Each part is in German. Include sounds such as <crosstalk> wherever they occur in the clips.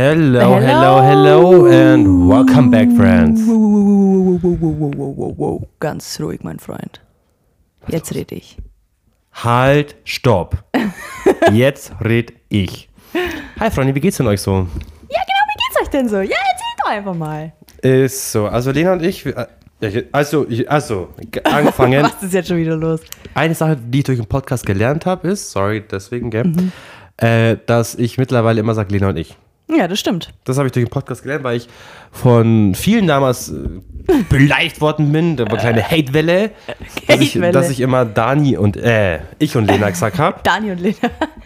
Hello, hello, hello, and welcome back, friends. Ganz ruhig, mein Freund. Jetzt rede ich. Halt, stopp. <laughs> Jetzt red ich. Hi, Freunde, wie geht's denn euch so? Ja, genau, wie geht's euch denn so? Ja, erzähl doch einfach mal. Ist so, also Lena und ich, äh, also, also, angefangen. <laughs> Was ist jetzt schon wieder los? Eine Sache, die ich durch den Podcast gelernt habe, ist, sorry, deswegen, gell, äh, dass ich mittlerweile immer sage Lena und ich. Ja, das stimmt. Das habe ich durch den Podcast gelernt, weil ich von vielen damals äh, beleidigt worden bin. Da war eine kleine Hatewelle, dass ich, Hatewelle. dass ich immer Dani und äh, ich und Lena gesagt habe. <laughs> Dani und Lena.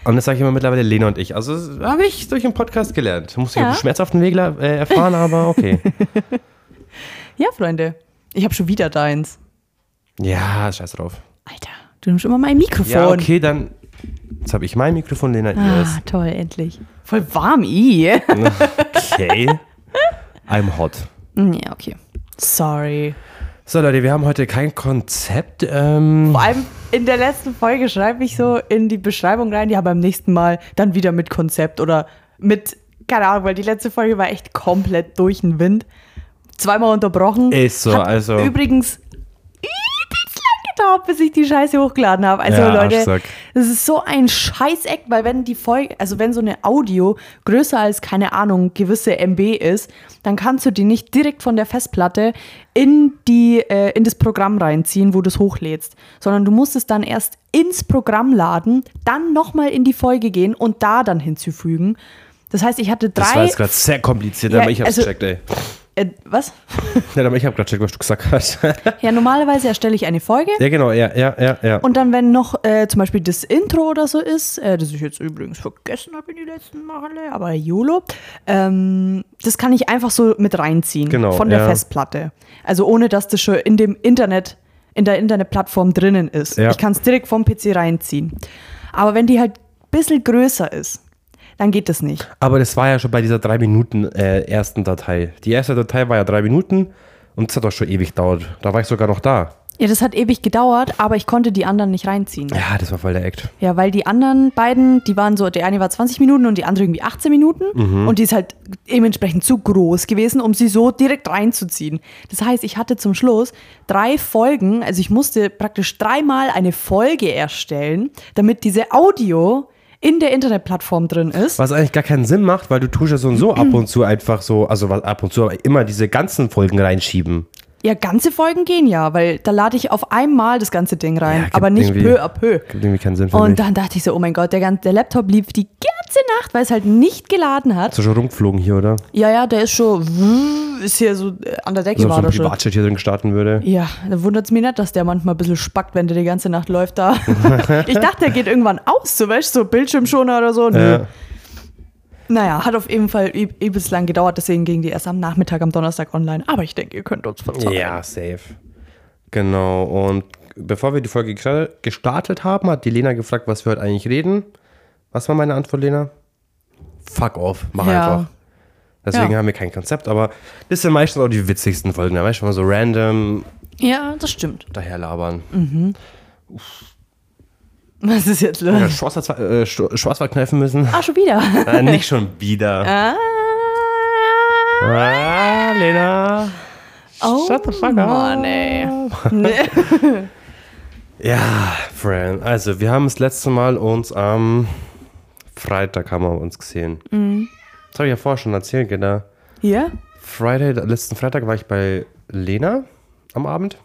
Und das sage ich immer mittlerweile Lena und ich. Also das habe ich durch den Podcast gelernt. Muss ich Ja. auf dem schmerzhaften Weg äh, erfahren, aber okay. <laughs> Ja, Freunde. Ich habe schon wieder deins. ja, scheiß drauf. Alter, du nimmst immer mein Mikrofon. Ja, okay, dann. Jetzt habe ich mein Mikrofon, Lena ihres. Ah, toll, endlich. Voll warm, i. <laughs> Okay. I'm hot. Ja, okay. Sorry. So, Leute, wir haben heute kein Konzept. Ähm, Vor allem in der letzten Folge schreibe ich so in die Beschreibung rein, ja, beim nächsten Mal dann wieder mit Konzept oder mit, keine Ahnung, weil die letzte Folge war echt komplett durch den Wind. Zweimal unterbrochen. Ist so, Hat also- Übrigens gedauert, bis ich die Scheiße hochgeladen habe. Also Ja, Leute, Arschsack. das ist so ein Scheißeck, weil wenn die Folge, also wenn so eine Audio größer als, keine Ahnung, gewisse MB ist, dann kannst du die nicht direkt von der Festplatte in, die, äh, in das Programm reinziehen, wo du es hochlädst, sondern du musst es dann erst ins Programm laden, dann nochmal in die Folge gehen und da dann hinzufügen. Das heißt, ich hatte drei. das war jetzt gerade sehr kompliziert, Ja, aber ich hab's also- gecheckt, ey. Äh, was? <laughs> Ja, aber ich hab gerade gecheckt, was du gesagt hast. Ja, normalerweise erstelle ich eine Folge. ja, genau, ja, ja, ja, ja. Und dann, wenn noch äh, zum Beispiel das Intro oder so ist, äh, das ich jetzt übrigens vergessen habe in die letzten Male, aber YOLO, ähm, das kann ich einfach so mit reinziehen Genau, von der ja. Festplatte. Also ohne, dass das schon in dem Internet, in der Internetplattform drinnen ist. Ja. Ich kann es direkt vom PC reinziehen. Aber wenn die halt ein bisschen größer ist, dann geht das nicht. aber das war ja schon bei dieser drei Minuten äh, ersten Datei. Die erste Datei war ja drei Minuten und das hat doch schon ewig gedauert. Da war ich sogar noch da. Ja, das hat ewig gedauert, aber ich konnte die anderen nicht reinziehen. Ja, das war voll der Act. Ja, weil die anderen beiden, die waren so, der eine war 20 Minuten und die andere irgendwie 18 Minuten. Mhm. Und die ist halt dementsprechend zu groß gewesen, um sie so direkt reinzuziehen. Das heißt, ich hatte zum Schluss drei Folgen, also ich musste praktisch dreimal eine Folge erstellen, damit diese Audio in der Internetplattform drin ist. Was eigentlich gar keinen Sinn macht, weil du tust ja so und so ab und zu einfach so, also ab und zu, aber immer diese ganzen Folgen reinschieben. Ja, ganze Folgen gehen ja, weil da lade ich auf einmal das ganze Ding rein, Ja, aber nicht peu à peu. Gibt irgendwie keinen Sinn für Und mich. dann dachte ich so, oh mein Gott, der, ganze, der Laptop lief die ganze Nacht, weil es halt nicht geladen hat. Hast du schon rumgeflogen hier, oder? Ja, ja, der ist schon, ist hier so äh, an der Decke So, so war ein der schon. Privatjet hier drin starten würde. Ja, da wundert es mich nicht, dass der manchmal ein bisschen spackt, wenn der die ganze Nacht läuft da. <laughs> ich dachte, der geht irgendwann aus, so weißt du, so Bildschirmschoner oder so. Ja. Naja, hat auf jeden Fall üb- übelst lang gedauert, deswegen ging die erst am Nachmittag, am Donnerstag online. Aber ich denke, ihr könnt uns verzeihen. Ja, safe. Genau. Und bevor wir die Folge gesta- gestartet haben, hat die Lena gefragt, was wir heute eigentlich reden. Was war meine Antwort, Lena? Fuck off, mach Ja. einfach. Deswegen Ja. haben wir kein Konzept, aber das sind meistens auch die witzigsten Folgen. Da weißt du, mal so random Ja, das stimmt. daherlabern. <laughs> Was ist jetzt los? Ja, Schwarzwald, äh, Sch- Schwarzwald kneifen müssen. Ah, schon wieder. Nein, <laughs> nicht schon wieder. Ah, Ah, Lena. oh, Shut the fuck up. Mann, ey. Nee. <laughs> Ja, Friend. Also, wir haben das letzte Mal uns am Freitag haben wir uns gesehen. Das habe ich ja vorher schon erzählt, genau. Ja? Friday, letzten Freitag war ich bei Lena am Abend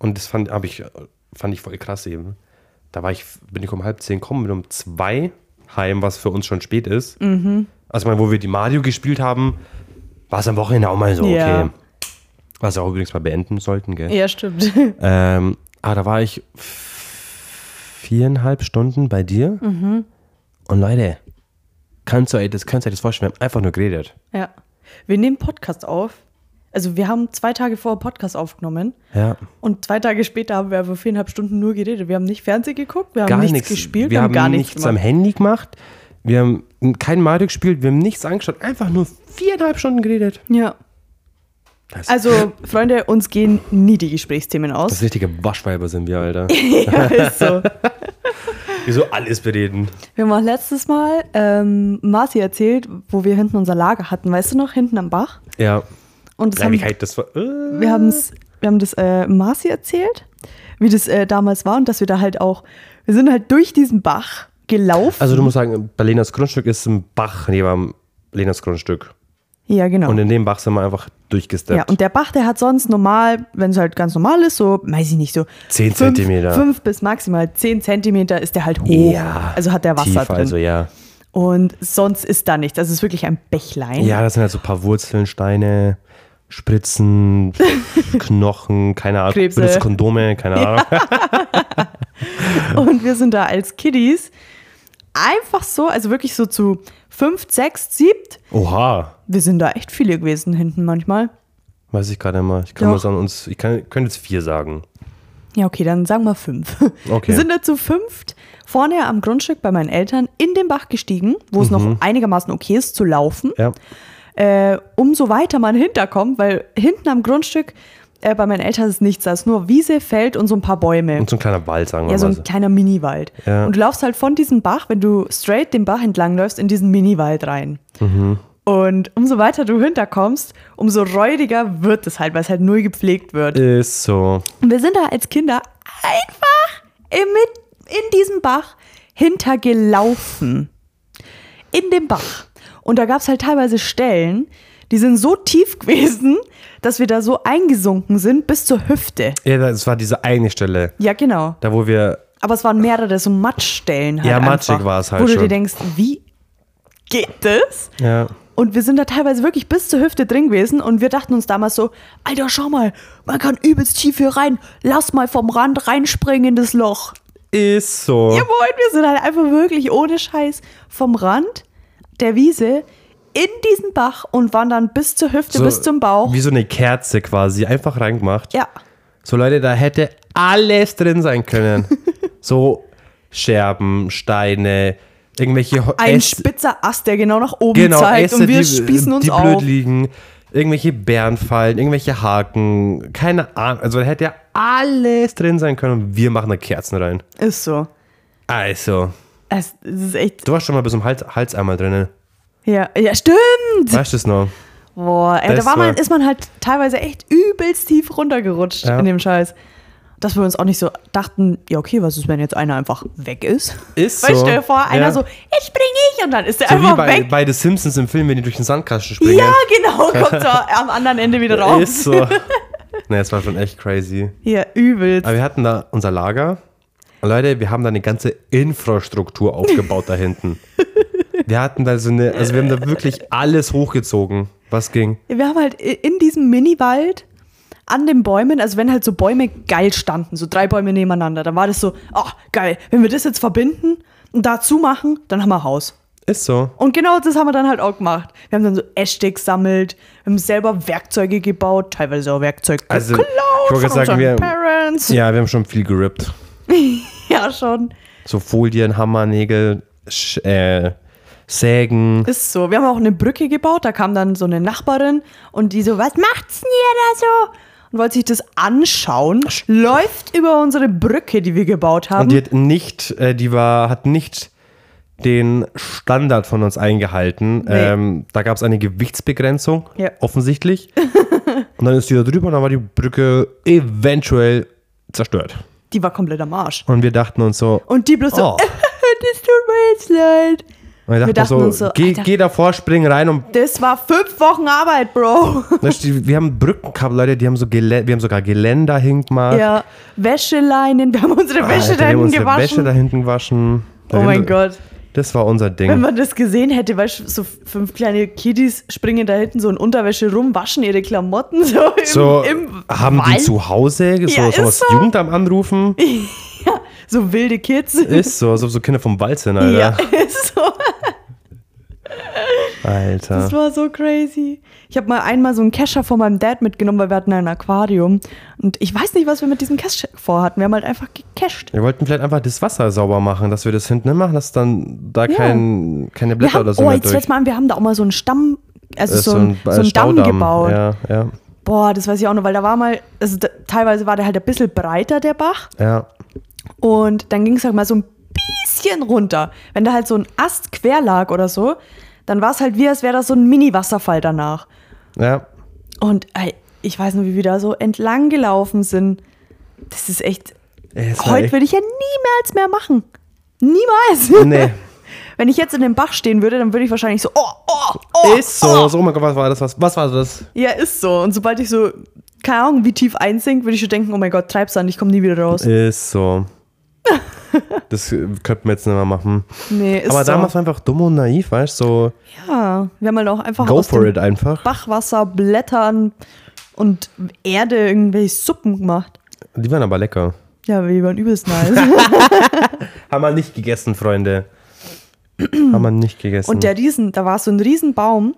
und das fand, ich, fand ich voll krass eben. Da war ich, bin ich um halb zehn gekommen, bin um zwei heim, was für uns schon spät ist. Also mal, wo wir die Mario gespielt haben, war es am Wochenende auch mal so, okay. Ja. Was wir auch übrigens mal beenden sollten, gell? Ja, stimmt. <laughs> Ähm, ah, da war ich viereinhalb Stunden bei dir. Mhm. Und Leute, kannst du euch das, könnt ihr euch das vorstellen? Wir haben einfach nur geredet. Ja. Wir nehmen Podcast auf. Also wir haben zwei Tage vor Podcast aufgenommen Ja. und zwei Tage später haben wir aber viereinhalb Stunden nur geredet. Wir haben nicht Fernsehen geguckt, wir haben Gar nichts nichts. gespielt, wir haben gar nichts, nichts am. Handy gemacht. Wir haben kein Mario gespielt. Wir haben nichts angeschaut. Einfach nur viereinhalb Stunden geredet. Ja. Das, Also, <laughs> Freunde, uns gehen nie die Gesprächsthemen das aus. richtige Waschweiber sind wir, Alter. <laughs> ja, ist so. <laughs> Wieso alles bereden? Wir haben auch letztes Mal ähm, Marci erzählt, wo wir hinten unser Lager hatten, weißt du noch, hinten am Bach. Ja. Und das haben, das war. Äh. wir, haben's, wir haben das äh, Marci erzählt, wie das äh, damals war und dass wir da halt auch, wir sind halt durch diesen Bach gelaufen. Also, du musst sagen, bei Lenas Grundstück ist ein Bach neben Lenas Grundstück. ja, genau. Und in dem Bach sind wir einfach durchgesteppt. Ja, und der Bach, der hat sonst normal, wenn es halt ganz normal ist, so, weiß ich nicht, so 10 fünf- Zentimeter. Fünf bis maximal 10 Zentimeter ist der halt hoch. Ja. Also hat der Wasser Tief, drin. also ja. Und sonst ist da nichts. Also es ist wirklich ein Bächlein. Ja, das sind halt so ein paar Wurzeln, Steine, Spritzen, <laughs> Knochen, keine Ahnung. Krebse. Benutzt Kondome, keine Ahnung. <laughs> Und wir sind da als Kiddies einfach so, also wirklich so zu fünf, sechs, siebt. Oha. Wir sind da echt viele gewesen hinten manchmal. Weiß ich gerade immer. Ich kann Doch. mal sagen, uns, ich kann, könnte jetzt vier sagen. Ja, okay, dann sagen wir fünf. <laughs> Okay. Wir sind da zu fünft vorne am Grundstück bei meinen Eltern in den Bach gestiegen, wo es noch einigermaßen okay ist zu laufen. Ja. Äh, umso weiter man hinterkommt, weil hinten am Grundstück äh, bei meinen Eltern ist nichts, da ist nur Wiese, Feld und so ein paar Bäume. Und so ein kleiner Wald, sagen wir Ja, so mal. ein kleiner Miniwald. Ja. Und du laufst halt von diesem Bach, wenn du straight den Bach entlang läufst, in diesen Miniwald rein. Mhm. Und umso weiter du hinterkommst, umso räudiger wird es halt, weil es halt null gepflegt wird. Ist so. Und wir sind da als Kinder einfach mit, in diesem Bach hintergelaufen. In dem Bach. Und da gab es halt teilweise Stellen, die sind so tief <laughs> gewesen, dass wir da so eingesunken sind bis zur Hüfte. Ja, das war diese eine Stelle, Ja, genau. da wo wir. Aber es waren mehrere so Matschstellen halt Ja, einfach, matschig war es halt Wo du schon. dir denkst, wie geht das? Ja. Und wir sind da teilweise wirklich bis zur Hüfte drin gewesen und wir dachten uns damals so, Alter, schau mal, man kann übelst tief hier rein. Lass mal vom Rand reinspringen in das Loch. Ist so. Ja, moin, wir sind halt einfach wirklich ohne Scheiß vom Rand der Wiese in diesen Bach und waren dann bis zur Hüfte, so bis zum Bauch. Wie so eine Kerze quasi, einfach reingemacht. Ja, So Leute, da hätte alles drin sein können. <laughs> so Scherben, Steine, irgendwelche ein Äste- spitzer Ast, der genau nach oben genau, zeigt Äste, und wir die, spießen uns die auf. blöd liegen, irgendwelche Bärenfallen, irgendwelche Haken, keine Ahnung. Also da hätte ja alles drin sein können und wir machen da Kerzen rein. Ist so. Also, Es, es ist echt. du warst schon mal bis zum Hals, Hals einmal drinnen. Ja, ja stimmt. Weißt du es noch? Boah, ey, da Das war man, ist man halt teilweise echt übelst tief runtergerutscht Ja. in dem Scheiß. Dass wir uns auch nicht so dachten, ja, okay, was ist, wenn jetzt einer einfach weg ist? Ist du, so. stell dir vor, einer Ja. so, jetzt spring ich und dann ist der So wie einfach bei, weg. bei The Simpsons im Film, wenn die durch den Sandkasten springen. Ja, genau, <laughs> kommt so am anderen Ende wieder raus. Ist so. <laughs> ne, es war schon echt crazy. Ja, übelst. Aber wir hatten da unser Lager. Leute, wir haben da eine ganze Infrastruktur aufgebaut da hinten. <laughs> Wir hatten da so eine, also wir haben da wirklich alles hochgezogen, was ging. Wir haben halt in diesem Miniwald an den Bäumen, also wenn halt so Bäume geil standen, so drei Bäume nebeneinander, dann war das so, oh, geil, wenn wir das jetzt verbinden und dazu machen, dann haben wir Haus. Ist so. Und genau das haben wir dann halt auch gemacht. Wir haben dann so Äste gesammelt, wir haben selber Werkzeuge gebaut, teilweise auch Werkzeug Also, geklaut ich von sagen, wir- Parents. Ja, wir haben schon viel gerippt. <laughs> Ja, schon. So Folien, Hammer, Nägel, Sch äh, Sägen. Ist so. Wir haben auch eine Brücke gebaut, da kam dann so eine Nachbarin und die so, was macht's denn ihr da so? Und wollte sich das anschauen, läuft über unsere Brücke, die wir gebaut haben. Und die hat nicht, äh, die war, hat nicht den Standard von uns eingehalten. Nee. Ähm, da gab es eine Gewichtsbegrenzung, Ja. offensichtlich. <laughs> und dann ist die da drüber und dann war die Brücke eventuell zerstört. Die war komplett am Arsch. Und wir dachten uns so, Und die bloß so, Oh. <laughs> das tut mir jetzt leid. und wir dachten, dachten uns uns so, so, geh, Alter. geh davor, spring rein und Das war fünf Wochen Arbeit, Bro. <laughs> Wir haben Brücken gehabt, Leute, die haben so Gelä wir haben sogar Geländer hingemacht. Ja, Wäscheleinen, wir haben unsere Wäsche Alter, da wir hinten gewaschen. Wäsche da hinten gewaschen. oh mein Gott. Das war unser Ding. Wenn man das gesehen hätte, weißt du, so fünf kleine Kiddies springen da hinten so in Unterwäsche rum, waschen ihre Klamotten <laughs> so im, so im haben Wald. die zu Hause so, Ja, so was so. Jugendamt anrufen. <laughs> Ja, so wilde Kids. Ist so, so, so Kinder vom Wald sind, Alter. Ja, <laughs> ist so. Alter. Das war so crazy. Ich habe mal einmal so einen Kescher von meinem Dad mitgenommen, weil wir hatten ein Aquarium. Und ich weiß nicht, was wir mit diesem Kescher vorhatten. Wir haben halt einfach gecached. Wir wollten vielleicht einfach das Wasser sauber machen, dass wir das hinten machen, dass dann da kein, keine Blätter haben, oder so oh, jetzt durch. jetzt mal an, wir haben da auch mal so einen Stamm, also Das so, ist ein, so einen Damm gebaut. Ja, ja, Boah, das weiß ich auch noch, weil da war mal, also da, teilweise war der halt ein bisschen breiter, der Bach. ja. Und dann ging es halt mal so ein bisschen runter. Wenn da halt so ein Ast quer lag oder so, dann war es halt wie, als wäre da so ein Mini-Wasserfall danach. Ja. Und ey, ich weiß nur, wie wir da so entlang gelaufen sind. Das ist echt. Es Heute würde ich ja niemals mehr machen. Niemals. Nee. <laughs> Wenn ich jetzt in dem Bach stehen würde, dann würde ich wahrscheinlich so, oh, oh, oh. Ist so. Oh. so. Oh mein Gott, was war das? Was, was war das? Ja, ist so. Und sobald ich so, keine Ahnung, wie tief einsink, würde ich schon denken, oh mein Gott, treib's an, ich komme nie wieder raus. Ist so. <laughs> Das äh, könnten wir jetzt nicht mehr machen. Nee, ist Aber so. damals war einfach dumm und naiv, weißt du? So, ja, wir haben halt auch einfach go for it einfach. Bachwasser, Blättern und Erde irgendwelche Suppen gemacht. Die waren aber lecker. Ja, die waren übelst nice. <laughs> Haben wir nicht gegessen, Freunde. Haben wir nicht gegessen. Und der Riesen, da war so ein Riesenbaum,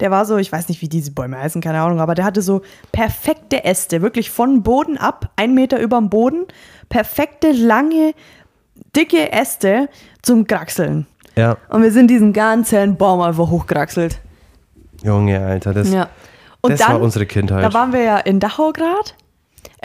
der war so, ich weiß nicht, wie diese Bäume heißen, keine Ahnung, aber der hatte so perfekte Äste, wirklich von Boden ab, ein Meter über dem Boden, perfekte, lange, dicke Äste zum Kraxeln. ja, Und wir sind diesen ganzen Baum einfach hochkraxelt. Junge, Alter, das, Ja. Und das dann, war unsere Kindheit. da waren wir ja in Dachau gerade,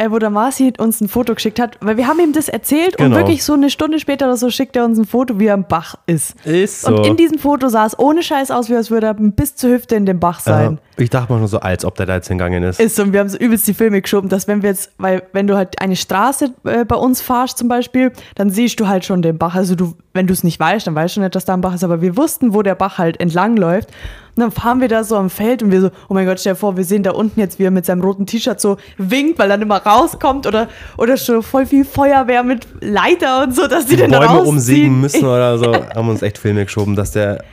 äh, wo der Marci uns ein Foto geschickt hat, weil wir haben ihm das erzählt und Genau. wirklich so eine Stunde später oder so schickt er uns ein Foto, wie er im Bach ist. ist so. Und in diesem Foto sah es ohne Scheiß aus, wie als würde er bis zur Hüfte in dem Bach sein. ja, ich dachte mal nur so, als ob der da jetzt hingegangen ist. Ist so, und wir haben so übelst die Filme geschoben, dass wenn wir jetzt, weil wenn du halt eine Straße äh, bei uns fahrst zum Beispiel, dann siehst du halt schon den Bach. Also du, wenn du es nicht weißt, dann weißt du nicht, dass da ein Bach ist, aber wir wussten, wo der Bach halt entlang läuft. Und dann fahren wir da so am Feld und wir so, oh mein Gott, stell dir vor, wir sehen da unten jetzt, wie er mit seinem roten T-Shirt so winkt, weil dann immer rauskommt oder, oder schon voll viel Feuerwehr mit Leiter und so, dass die, die den Bäume rausziehen. umsägen müssen oder so, <laughs> haben uns echt Filme geschoben, dass der,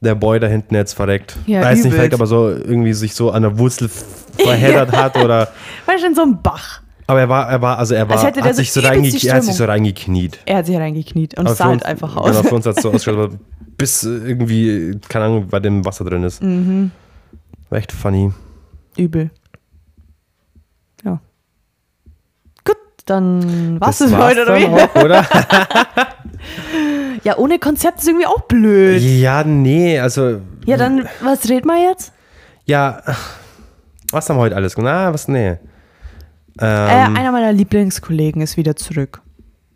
der Boy da hinten jetzt verreckt. Ja, Weiß nicht, vielleicht aber so irgendwie sich so an der Wurzel verheddert <laughs> hat oder. Du, in so einem Bach. Aber er war, er war, also er war, Als hätte der hat, sich so er hat sich so reingekniet. Er hat sich reingekniet und Aber sah halt uns- einfach aus. Genau, für uns hat es so ausgeschaut, bis äh, irgendwie, keine Ahnung, bei dem Wasser drin ist. Mhm. War echt funny. Übel. Ja. Gut, dann war's Das das für war's heute, oder wie? auch, oder? <laughs> Ja, ohne Konzept ist irgendwie auch blöd. ja, nee, also, Ja, dann, was redet man jetzt? ja, was haben wir heute alles? Na, was, nee. äh, Ähm, einer meiner Lieblingskollegen ist wieder zurück.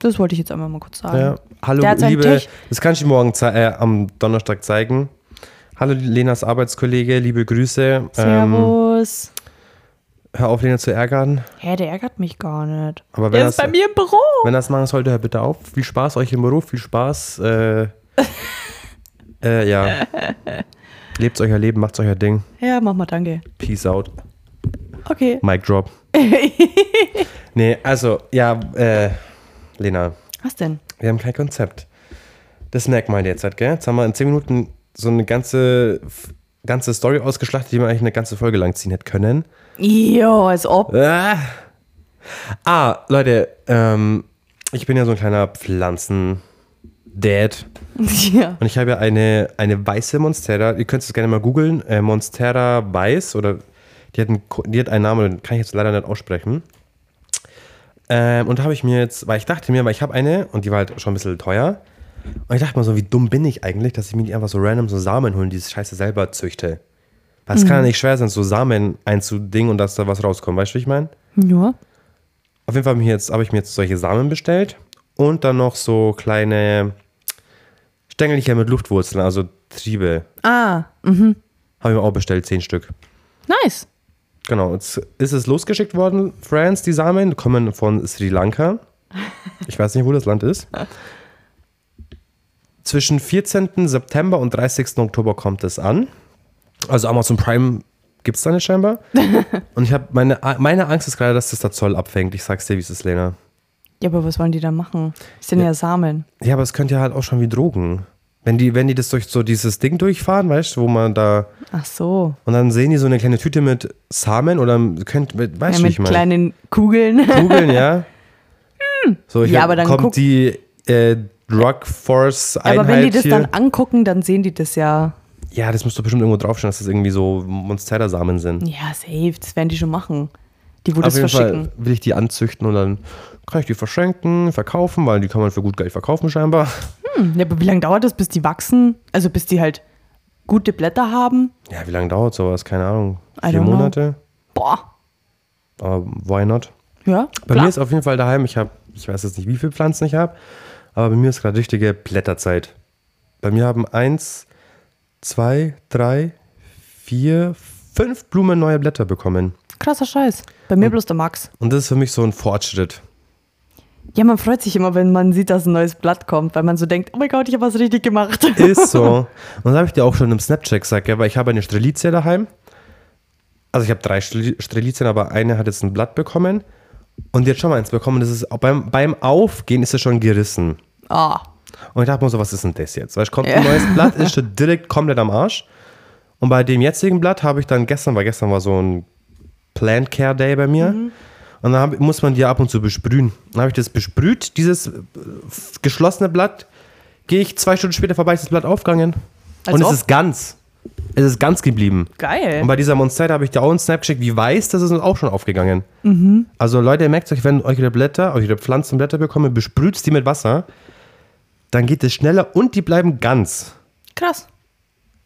Das wollte ich jetzt einmal mal kurz sagen. ja. Hallo, liebe, das kann ich dir morgen äh, am Donnerstag zeigen. Hallo, Lenas Arbeitskollege, liebe Grüße. Ähm, Servus. hör auf, Lena zu ärgern. Hä, der ärgert mich gar nicht. Aber wenn Der ist das- bei mir im Büro. Wenn das machen sollte, hör bitte auf. Viel Spaß euch im Büro, viel Spaß. Äh, <laughs> äh, ja. <laughs> Lebt euer Leben, macht euer Ding. Ja, mach mal, danke. Peace out. Okay. Mic drop. <laughs> nee, also, ja, äh, Lena, Was denn? Wir haben kein Konzept. Das merkt man jetzt halt, gell? Jetzt haben wir in 10 Minuten so eine ganze, ganze Story ausgeschlachtet, die man eigentlich eine ganze Folge lang ziehen hätte können. Jo, als ob. Ah, ah Leute, ähm, ich bin ja so ein kleiner Pflanzen-Dad. <laughs> ja. Und ich habe ja eine, eine weiße Monstera. Ihr könnt es gerne mal googeln. Äh, Monstera weiß oder die hat, einen, die hat einen Namen, den kann ich jetzt leider nicht aussprechen. Ähm, und da habe ich mir jetzt, weil ich dachte mir, weil ich habe eine und die war halt schon ein bisschen teuer. Und ich dachte mir so, wie dumm bin ich eigentlich, dass ich mir die einfach so random so Samen holen, die Scheiße selber züchte. Weil es kann ja nicht schwer sein, so Samen einzudingen und dass da was rauskommt. Weißt du, wie ich meine? Ja. Auf jeden Fall habe ich, mir jetzt, habe ich mir jetzt solche Samen bestellt und dann noch so kleine Stängelchen mit Luftwurzeln, also Triebe. Ah, Habe ich mir auch bestellt, zehn Stück. nice. Genau, jetzt ist es losgeschickt worden, Friends, die Samen, kommen von Sri Lanka. Ich weiß nicht, wo das Land ist. Zwischen 14. September und 30. Oktober kommt es an. Also Amazon Prime gibt es da nicht scheinbar. Und ich habe meine, meine Angst ist gerade, dass das der Zoll abfängt. Ich sag's dir, wie es ist, Lena. Ja, aber was wollen die da machen? Das sind ja, Samen. Ja, aber es könnte ja halt auch schon wie Drogen. Wenn die, wenn die das durch so dieses Ding durchfahren, weißt du, wo man da. Ach so. Und dann sehen die so eine kleine Tüte mit Samen oder könnt, weißt Ja, du, mit ich meine? kleinen Kugeln. <laughs> Kugeln, ja. So, ich Ja, hab- aber dann kommt die äh, Drug Force Einheit aber wenn die das hier. dann angucken, dann sehen die das ja. ja, das muss doch bestimmt irgendwo draufstehen, dass das irgendwie so Monstera-Samen sind. Ja, safe. Das werden die schon machen. Die, wo Auf das jeden verschicken. Fall will ich die anzüchten und dann kann ich die verschenken, verkaufen, weil die kann man für gut Geld verkaufen scheinbar. Hm, ja, aber wie lange dauert das, bis die wachsen? Also bis die halt gute Blätter haben? Ja, wie lange dauert sowas? Keine Ahnung. I Vier don't know. Monate? Boah. Aber why not? Ja, Bei klar. mir ist auf jeden Fall daheim, ich habe, ich weiß jetzt nicht, wie viele Pflanzen ich habe, Aber bei mir ist gerade richtige Blätterzeit. Bei mir haben eins, zwei, drei, vier, fünf Blumen neue Blätter bekommen. Krasser Scheiß. Bei mir bloß der Max. Und das ist für mich so ein Fortschritt. Ja, man freut sich immer, wenn man sieht, dass ein neues Blatt kommt, weil man so denkt, oh mein Gott, ich habe was richtig gemacht. <laughs> Ist so. <laughs> Und das habe ich dir auch schon im Snapchat gesagt, ja, weil ich habe eine Strelizie daheim. Also ich habe drei Strel- Strelizien, aber eine hat jetzt ein Blatt bekommen. Und die hat schon mal eins bekommen. Das ist, beim, beim Aufgehen ist es schon gerissen. Ah, Und ich dachte mir so, was ist denn das jetzt? Weil es kommt ein neues <laughs> Blatt, ist schon direkt komplett am Arsch. Und bei dem jetzigen Blatt habe ich dann gestern, weil gestern war so ein Plant Care Day bei mir. Und dann hab, muss man die ab und zu besprühen. Dann habe ich das besprüht, dieses äh, geschlossene Blatt. Gehe ich zwei Stunden später vorbei, ist das Blatt aufgegangen. Als und es ist ganz. Es ist ganz geblieben. geil. Und bei dieser Monstera habe ich dir auch einen Snap geschickt, wie weiß, das ist uns auch schon aufgegangen. Also Leute, ihr merkt euch, wenn euch ihre Blätter, euch ihre Pflanzenblätter bekommen, besprüht die mit Wasser, dann geht es schneller und die bleiben ganz. Krass.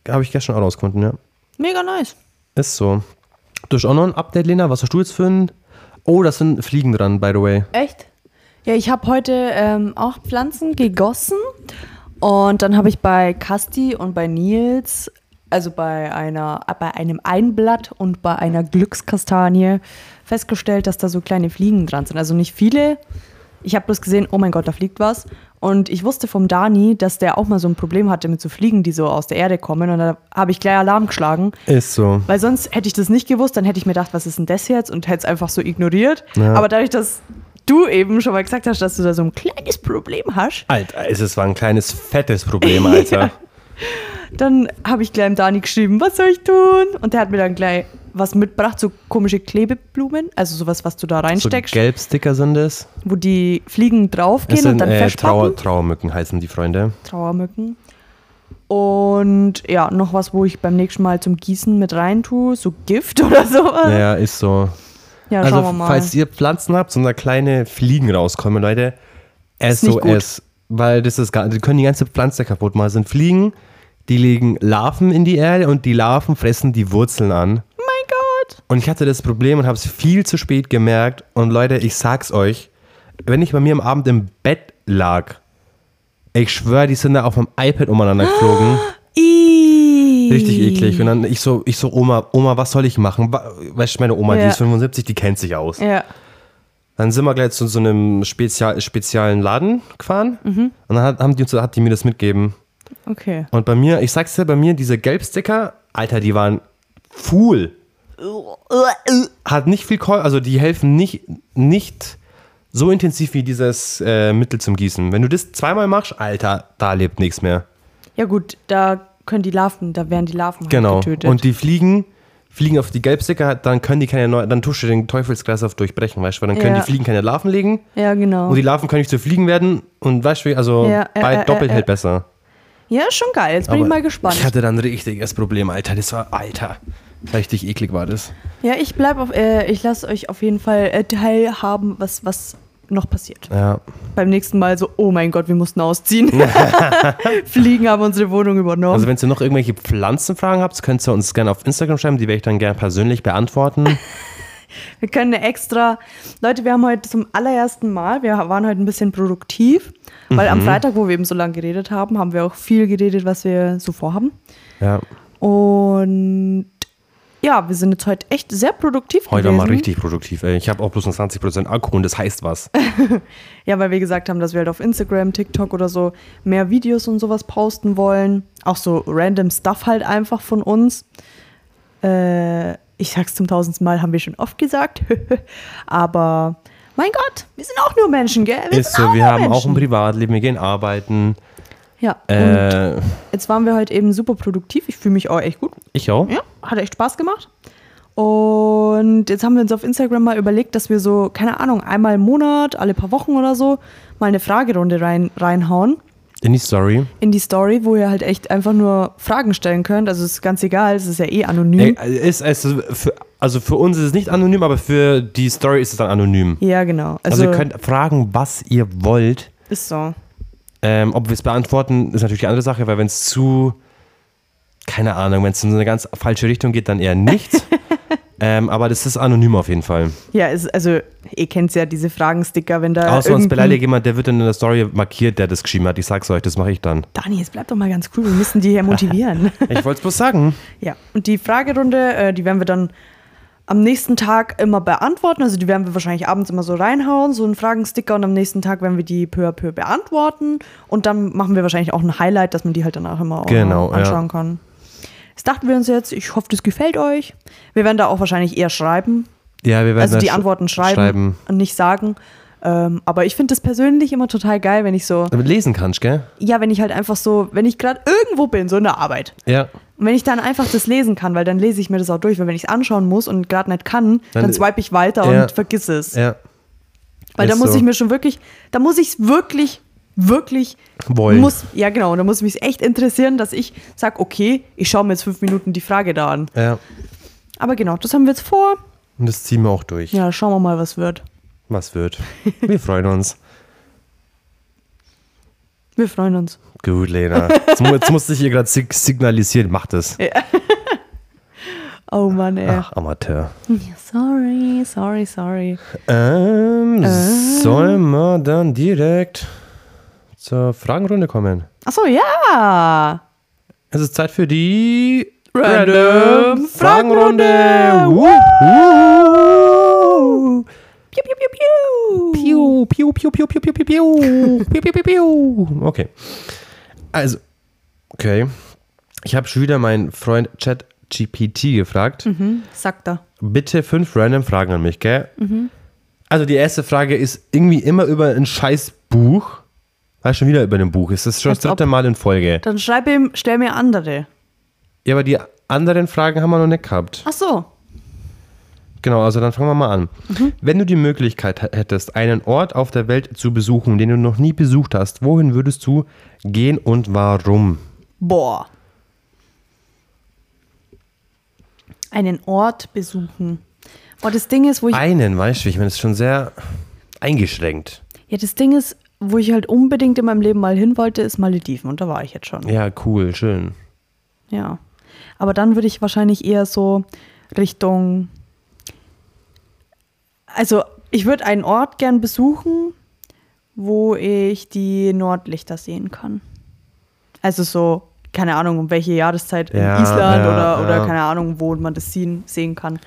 Habe ich gestern auch rausgefunden, ja. Mega nice. Ist so. Du hast auch noch ein Update, Lena. Was hast du jetzt für ein... Oh, da sind Fliegen dran, by the way. Echt? Ja, ich habe heute ähm, auch Pflanzen gegossen und dann habe ich bei Kasti und bei Nils, also bei einer, bei einem Einblatt und bei einer Glückskastanie festgestellt, dass da so kleine Fliegen dran sind. Also nicht viele. Ich habe bloß gesehen, oh mein Gott, da fliegt was. Und ich wusste vom Dani, dass der auch mal so ein Problem hatte mit so Fliegen, die so aus der Erde kommen. Und da habe ich gleich Alarm geschlagen. Ist so. Weil sonst hätte ich das nicht gewusst, dann hätte ich mir gedacht, was ist denn das jetzt? Und hätte es einfach so ignoriert. Ja. Aber dadurch, dass du eben schon mal gesagt hast, dass du da so ein kleines Problem hast, Alter, es war ein kleines, fettes Problem, Alter. <laughs> dann habe ich gleich dem Dani geschrieben, was soll ich tun? Und der hat mir dann gleich was mitgebracht, so komische Klebeblumen, also sowas, was du da So reinsteckst, Gelbsticker sind es. wo die Fliegen draufgehen Es und sind dann äh. Trauer, Trauermücken heißen die Freunde. Trauermücken. Und ja, noch was, wo ich beim nächsten Mal zum Gießen mit rein tue, so Gift <laughs> oder sowas. Ja, Ja, ist so. schauen Also, wir mal. falls ihr Pflanzen habt, so da kleine Fliegen rauskommen, Leute. SOS. Weil das ist gar, die können die ganze Pflanze kaputt machen. Das sind Fliegen, die legen Larven in die Erde und die Larven fressen die Wurzeln an. Gott. Und ich hatte das Problem und habe es viel zu spät gemerkt. Und Leute, ich sag's euch, wenn ich bei mir am Abend im Bett lag, ich schwöre, die sind da auf dem iPad umeinander geflogen. <gasps> Richtig eklig. Und dann ich so, ich so, Oma, Oma, was soll ich machen? Weißt du, meine Oma, die Ja. ist 75, die kennt sich aus. Ja. Dann sind wir gleich zu so einem spezial, speziellen Laden gefahren. Mhm. Und dann hat, haben die, hat die mir das mitgegeben. Okay. Und bei mir, ich sag's dir, bei mir, diese Gelbsticker, Alter, die waren full. Hat nicht viel Kohl, also die helfen nicht, nicht so intensiv wie dieses äh, Mittel zum Gießen. Wenn du das zweimal machst, Alter, da lebt nichts mehr. Ja gut, da können die Larven, da werden die Larven halt Genau. getötet. Und die fliegen, fliegen auf die Gelbsticker, dann können die keine neue, dann tust du den Teufelskreislauf durchbrechen, weißt du, weil dann können Ja. die Fliegen keine Larven legen ja, genau. und die Larven können nicht zu Fliegen werden und weißt du, wie, also Ja, bei ja, doppelt ja, hält besser. ja, schon geil. Jetzt bin Aber ich mal gespannt. Ich hatte dann ein richtiges Problem, Alter. Das war, Alter, richtig eklig war das. ja, ich bleib auf, äh, ich lasse euch auf jeden Fall äh, teilhaben, was, was noch passiert. Ja. Beim nächsten Mal so, oh mein Gott, wir mussten ausziehen. <laughs> Fliegen haben unsere Wohnung übernommen. Also wenn ihr noch irgendwelche Pflanzenfragen habt, könnt ihr uns gerne auf Instagram schreiben, die werde ich dann gerne persönlich beantworten. <laughs> Wir können eine extra. Leute, wir haben heute zum allerersten Mal, wir waren heute ein bisschen produktiv, weil Mhm. am Freitag, wo wir eben so lange geredet haben, haben wir auch viel geredet, was wir so vorhaben. ja. Und ja, wir sind jetzt heute echt sehr produktiv Heute gewesen. war mal richtig produktiv, ey. Ich habe auch bloß noch 20% Akku und das heißt was. <laughs> Ja, weil wir gesagt haben, dass wir halt auf Instagram, TikTok oder so mehr Videos und sowas posten wollen. Auch so random Stuff halt einfach von uns. Äh, ich sag's zum tausendsten Mal, haben wir schon oft gesagt. <laughs> Aber mein Gott, wir sind auch nur Menschen, gell? Wir Ist so, wir haben auch ein Menschen. Privatleben, wir gehen arbeiten. Ja, und Äh, jetzt waren wir heute eben super produktiv. Ich fühle mich auch echt gut. ich auch. Ja, hat echt Spaß gemacht. Und jetzt haben wir uns auf Instagram mal überlegt, dass wir so, keine Ahnung, einmal im Monat, alle paar Wochen oder so, mal eine Fragerunde rein, reinhauen In die Story. in die Story, wo ihr halt echt einfach nur Fragen stellen könnt. Also es ist ganz egal, es ist ja eh anonym. Ey, ist, ist, für, also für uns ist es nicht anonym, aber für die Story ist es dann anonym. ja, genau. Also, Also, ihr könnt fragen, was ihr wollt. ist so. Ähm, ob wir es beantworten, ist natürlich die andere Sache, weil wenn es zu, keine Ahnung, wenn es in so eine ganz falsche Richtung geht, dann eher nicht. <laughs> Ähm, aber das ist anonym auf jeden Fall. Ja, es, also ihr kennt ja diese Fragensticker, wenn da Außer uns beleidigt jemand, der wird dann in der Story markiert, der das geschrieben hat. Ich sag's euch, das mache ich dann. Dani, es bleibt doch mal ganz cool, wir müssen die hier <laughs> motivieren. Ich wollte es bloß sagen. ja, und die Fragerunde, äh, die werden wir dann am nächsten Tag immer beantworten. Also die werden wir wahrscheinlich abends immer so reinhauen, so einen Fragensticker und am nächsten Tag werden wir die peu à peu beantworten. Und dann machen wir wahrscheinlich auch ein Highlight, dass man die halt danach immer auch Genau, noch anschauen kann. Das dachten wir uns jetzt. Ich hoffe, das gefällt euch. Wir werden da auch wahrscheinlich eher schreiben. Ja, wir werden Also die Antworten schreiben, schreiben. und nicht sagen. Ähm, aber ich finde das persönlich immer total geil, wenn ich so, Damit lesen kannst, gell? ja, wenn ich halt einfach so, wenn ich gerade irgendwo bin, so in der Arbeit. Ja. Und wenn ich dann einfach das lesen kann, weil dann lese ich mir das auch durch, weil wenn ich es anschauen muss und gerade nicht kann, dann, Dann- swipe ich weiter Ja. und vergiss es. Ja. weil da muss so. ich mir schon wirklich, da muss ich es wirklich, wirklich Wollen. Muss, ja, genau. Und da muss mich echt interessieren, dass ich sage, okay, ich schaue mir jetzt fünf Minuten die Frage da an. Ja. Aber genau, das haben wir jetzt vor. Und das ziehen wir auch durch. Ja, schauen wir mal, was wird. Was wird? Wir freuen uns. Wir freuen uns. Gut, Lena. Jetzt, jetzt musste ich ihr gerade sig signalisieren. Mach das. <laughs> Oh Mann, ey. Ach, Amateur. Ja, sorry, sorry, sorry. Ähm, Äh. sollen wir dann direkt zur Fragenrunde kommen? Achso, ja. Es ist Zeit für die Random Fragenrunde. Fragenrunde. Wuhu. Piu, piu, piu, piu. Piu, piu, piu, piu, piu, piu, piu, piu. Piu, piu, piu. Okay. Also, okay. Ich habe schon wieder meinen Freund ChatGPT gefragt. Hm, sagt er. Bitte fünf random Fragen an mich, gell? Also die erste Frage ist irgendwie immer über ein scheiß Buch. Weil schon wieder über ein Buch. Ist schon das Als ob- dritte Mal in Folge. Dann schreib ihm, stell mir andere. Ja, aber die anderen Fragen haben wir noch nicht gehabt. Ach so. Genau, also dann fangen wir mal an. Wenn du die Möglichkeit hättest, einen Ort auf der Welt zu besuchen, den du noch nie besucht hast, wohin würdest du gehen und warum? Boah. Einen Ort besuchen. Boah, das Ding ist, wo ich. Einen, weißt du, ich meine, das ist schon sehr eingeschränkt. Ja, das Ding ist, wo ich halt unbedingt in meinem Leben mal hin wollte, ist Malediven. Und da war ich jetzt schon. Ja, cool, schön. Ja. Aber dann würde ich wahrscheinlich eher so Richtung. Also, ich würde einen Ort gern besuchen, wo ich die Nordlichter sehen kann. Also so, keine Ahnung, um welche Jahreszeit Ja, in Island ja, oder, oder ja. keine Ahnung, wo man das sehen, sehen kann.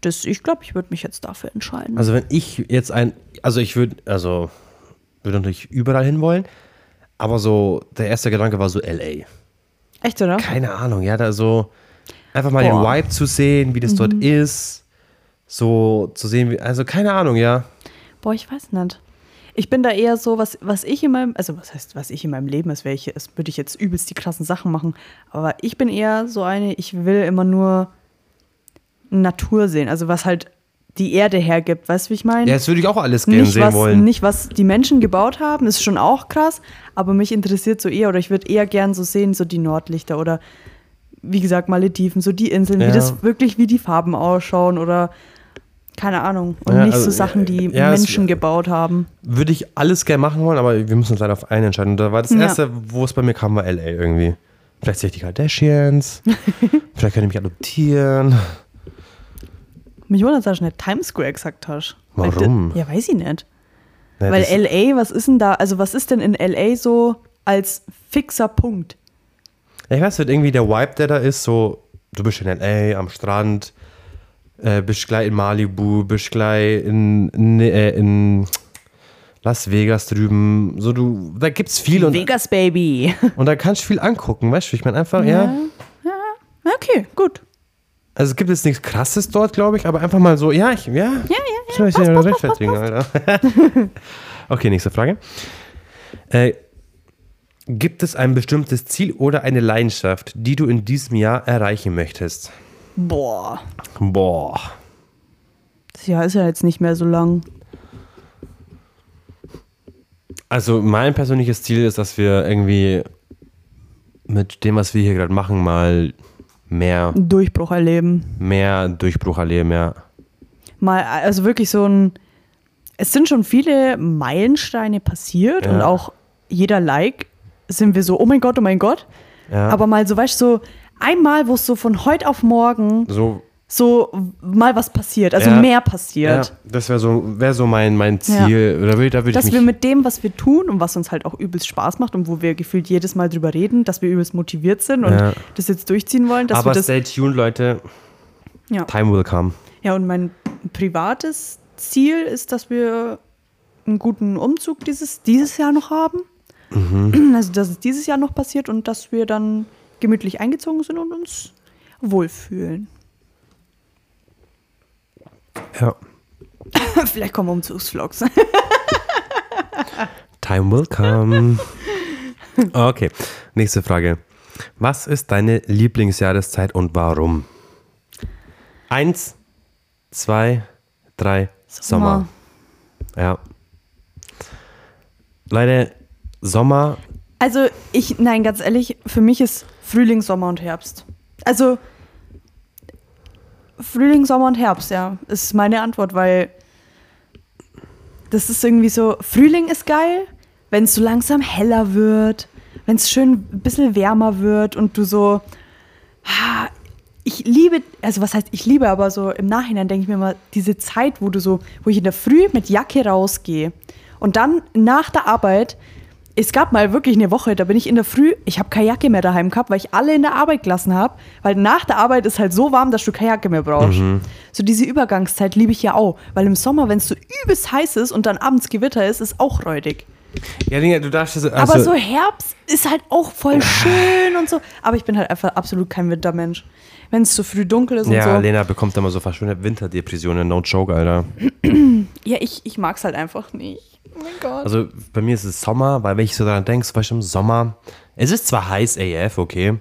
Das, ich glaube, ich würde mich jetzt dafür entscheiden. Also wenn ich jetzt ein, also ich würde, also würde natürlich überall hinwollen, aber so der erste Gedanke war so LA. Echt, oder? Keine Ahnung, ja, da so einfach mal Boah. Mhm. den Vibe zu sehen, wie das dort ist, so zu sehen, wie, also keine Ahnung, ja. Boah, ich weiß nicht. Ich bin da eher so, was, was ich in meinem, also was heißt, was ich in meinem Leben ist, welche, es würde ich jetzt übelst die krassen Sachen machen. Aber ich bin eher so eine, ich will immer nur Natur sehen, also was halt die Erde hergibt, weißt du, wie ich meine? Ja, das würde ich auch alles gerne nicht, sehen was, wollen. nicht, was die Menschen gebaut haben, ist schon auch krass, aber mich interessiert so eher, oder ich würde eher gern so sehen, so die Nordlichter oder wie gesagt, Malediven, so die Inseln, Ja. wie das wirklich, wie die Farben ausschauen oder keine Ahnung. Und Ja, nicht also, so Sachen, die ja, Menschen gebaut haben. Würde ich alles gerne machen wollen, aber wir müssen uns leider auf einen entscheiden. Und da war das Ja. erste, wo es bei mir kam, war LA irgendwie. Vielleicht sehe ich die Kardashians, <laughs> vielleicht kann ich mich adoptieren. Mich wundert, dass du nicht Times Square gesagt hast. Weil Warum? da- Ja, weiß ich nicht. Ja, Weil LA, was ist denn da, also was ist denn in LA so als fixer Punkt? Ich weiß nicht, irgendwie der Vibe, der da ist, so, du bist in L.A., am Strand, äh, bist gleich in Malibu, bist gleich in, in, äh, in Las Vegas drüben, so du, da gibt's viel und, Vegas Baby. <laughs> und da kannst du viel angucken, weißt du, ich meine einfach, ja. Okay, gut. Also es gibt jetzt nichts krasses dort, glaube ich, aber einfach mal so, ja, ich, ja, ja, ja, ich ja, ja rechtfertigen, Alter. <laughs> okay, nächste Frage. Äh, gibt es ein bestimmtes Ziel oder eine Leidenschaft, die du in diesem Jahr erreichen möchtest? Boah. Boah. Das Jahr ist ja jetzt nicht mehr so lang. Also mein persönliches Ziel ist, dass wir irgendwie mit dem, was wir hier gerade machen, mal mehr, Durchbruch erleben. mehr Durchbruch erleben, ja. Mal, also wirklich so ein. Es sind schon viele Meilensteine passiert Ja. und auch jeder Like sind wir so, oh mein Gott, oh mein Gott. ja. Aber mal so, weißt du, so einmal, wo es so von heute auf morgen so, so mal was passiert, also Ja. mehr Ja, passiert. das wäre so, wär so mein, mein Ziel. Da würde da ich Dass mich. wir mit dem, was wir tun und was uns halt auch übelst Spaß macht und wo wir gefühlt jedes Mal drüber reden, dass wir übelst motiviert sind und Ja. das jetzt durchziehen wollen, dass aber wir das. stay tuned, Leute. Ja. Time will come. ja, und mein privates Ziel ist, dass wir einen guten Umzug dieses, dieses Jahr noch haben. Mhm. Also, dass es dieses Jahr noch passiert und dass wir dann gemütlich eingezogen sind und uns wohlfühlen. Ja. <laughs> Vielleicht kommen Umzugsvlogs. <laughs> Time will come. Okay, nächste Frage. Was ist deine Lieblingsjahreszeit und warum? Eins, zwei, drei, Sommer. Ja. Leider Sommer, Also ich, nein, ganz ehrlich, für mich ist Frühling, Sommer und Herbst. Also Frühling, Sommer und Herbst, ja, ist meine Antwort, weil das ist irgendwie so, Frühling ist geil, wenn es so langsam heller wird, wenn es schön ein bisschen wärmer wird und du so, ah, ich liebe, also was heißt ich liebe, aber so im Nachhinein denke ich mir mal, diese Zeit, wo du so, wo ich in der Früh mit Jacke rausgehe und dann nach der Arbeit, es gab mal wirklich eine Woche, da bin ich in der Früh, ich habe keine Jacke mehr daheim gehabt, weil ich alle in der Arbeit gelassen habe, weil nach der Arbeit ist halt so warm, dass du keine Jacke mehr brauchst. So diese Übergangszeit liebe ich ja auch, weil im Sommer, wenn es so übelst heiß ist und dann abends Gewitter ist, ist auch räudig. ja, Dinge, du darfst es. Also, Aber so Herbst ist halt auch voll schön und so. Aber ich bin halt einfach absolut kein Wintermensch. Wenn es so früh dunkel ist ja, und so. Lena bekommt immer so verschwundene Winterdepressionen, no joke, Alter. Ja, ich, ich mag es halt einfach nicht. Oh mein Gott. Also bei mir ist es Sommer, weil wenn ich so daran denke, zum Beispiel im Sommer, es ist zwar heiß AF, okay,